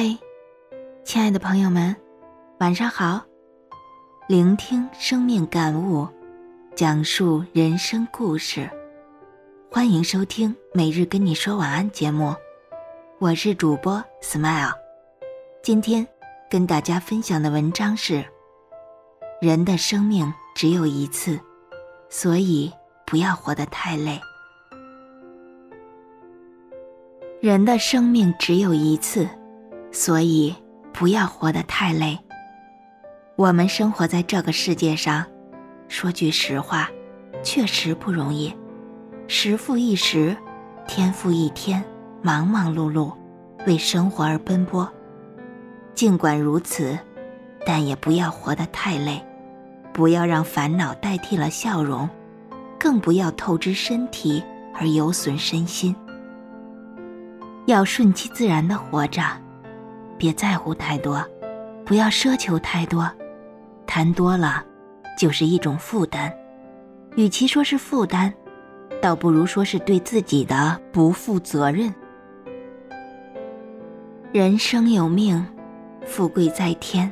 嗨，亲爱的朋友们，晚上好！聆听生命感悟，讲述人生故事，欢迎收听每日跟你说晚安节目。我是主播 Smile，今天跟大家分享的文章是：人的生命只有一次，所以不要活得太累。人的生命只有一次。所以，不要活得太累。我们生活在这个世界上，说句实话，确实不容易。时复一时，天复一天，忙忙碌碌，为生活而奔波。尽管如此，但也不要活得太累，不要让烦恼代替了笑容，更不要透支身体而有损身心。要顺其自然的活着。别在乎太多，不要奢求太多，谈多了就是一种负担。与其说是负担，倒不如说是对自己的不负责任。人生有命，富贵在天。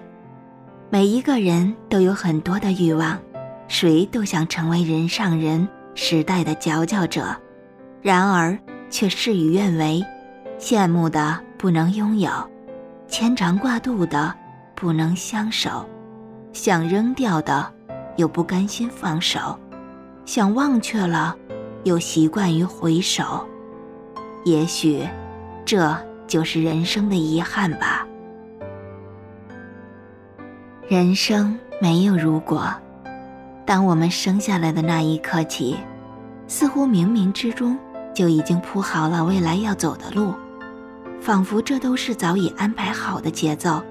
每一个人都有很多的欲望，谁都想成为人上人、时代的佼佼者，然而却事与愿违，羡慕的不能拥有。牵肠挂肚的不能相守，想扔掉的又不甘心放手，想忘却了又习惯于回首。也许，这就是人生的遗憾吧。人生没有如果，当我们生下来的那一刻起，似乎冥冥之中就已经铺好了未来要走的路。仿佛这都是早已安排好的节奏，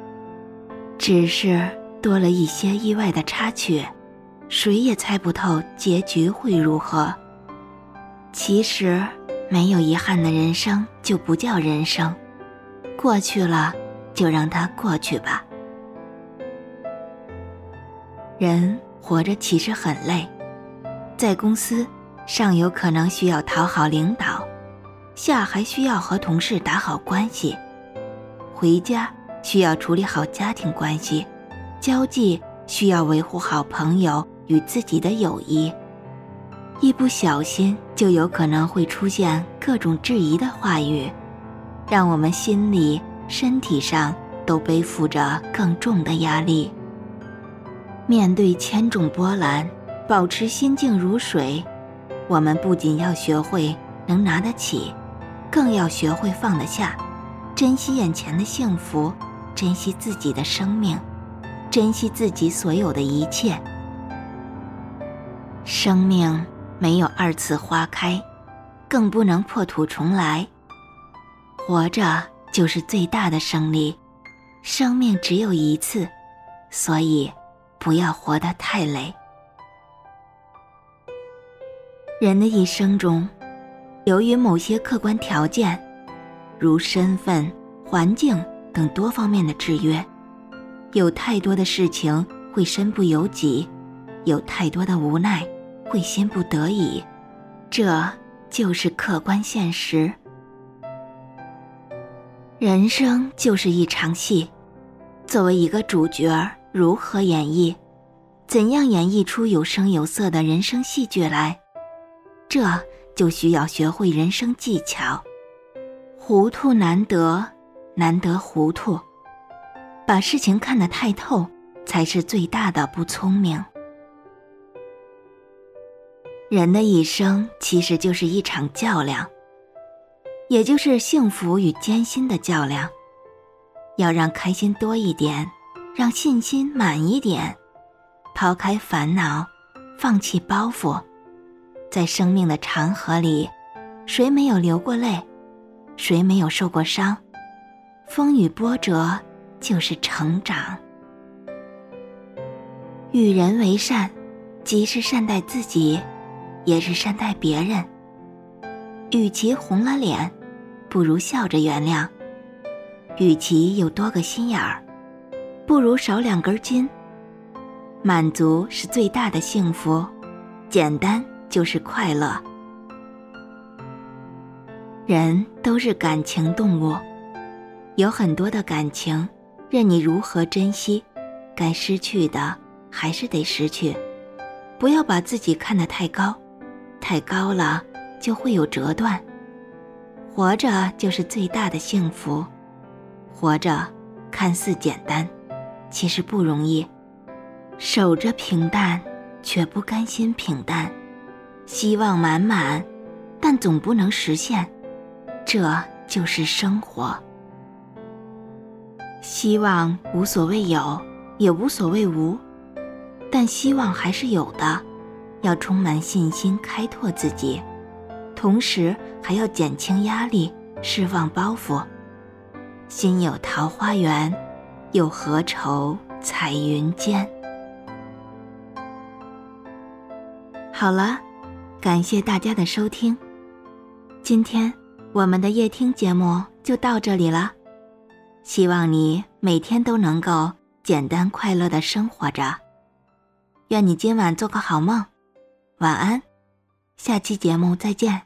只是多了一些意外的插曲，谁也猜不透结局会如何。其实，没有遗憾的人生就不叫人生，过去了就让它过去吧。人活着其实很累，在公司，上有可能需要讨好领导。下还需要和同事打好关系，回家需要处理好家庭关系，交际需要维护好朋友与自己的友谊，一不小心就有可能会出现各种质疑的话语，让我们心里、身体上都背负着更重的压力。面对千种波澜，保持心静如水，我们不仅要学会能拿得起。更要学会放得下，珍惜眼前的幸福，珍惜自己的生命，珍惜自己所有的一切。生命没有二次花开，更不能破土重来。活着就是最大的胜利。生命只有一次，所以不要活得太累。人的一生中。由于某些客观条件，如身份、环境等多方面的制约，有太多的事情会身不由己，有太多的无奈会心不得已，这就是客观现实。人生就是一场戏，作为一个主角，如何演绎？怎样演绎出有声有色的人生戏剧来？这。就需要学会人生技巧，糊涂难得，难得糊涂。把事情看得太透，才是最大的不聪明。人的一生其实就是一场较量，也就是幸福与艰辛的较量。要让开心多一点，让信心满一点，抛开烦恼，放弃包袱。在生命的长河里，谁没有流过泪？谁没有受过伤？风雨波折就是成长。与人为善，既是善待自己，也是善待别人。与其红了脸，不如笑着原谅；与其有多个心眼儿，不如少两根筋。满足是最大的幸福，简单。就是快乐。人都是感情动物，有很多的感情，任你如何珍惜，该失去的还是得失去。不要把自己看得太高，太高了就会有折断。活着就是最大的幸福，活着看似简单，其实不容易。守着平淡，却不甘心平淡，希望满满，但总不能实现，这就是生活。希望无所谓有，也无所谓无，但希望还是有的，要充满信心，开拓自己，同时还要减轻压力，释放包袱。心有桃花源，又何愁彩云间？好了，感谢大家的收听。今天我们的夜听节目就到这里了，希望你每天都能够简单快乐的生活着。愿你今晚做个好梦，晚安，下期节目再见。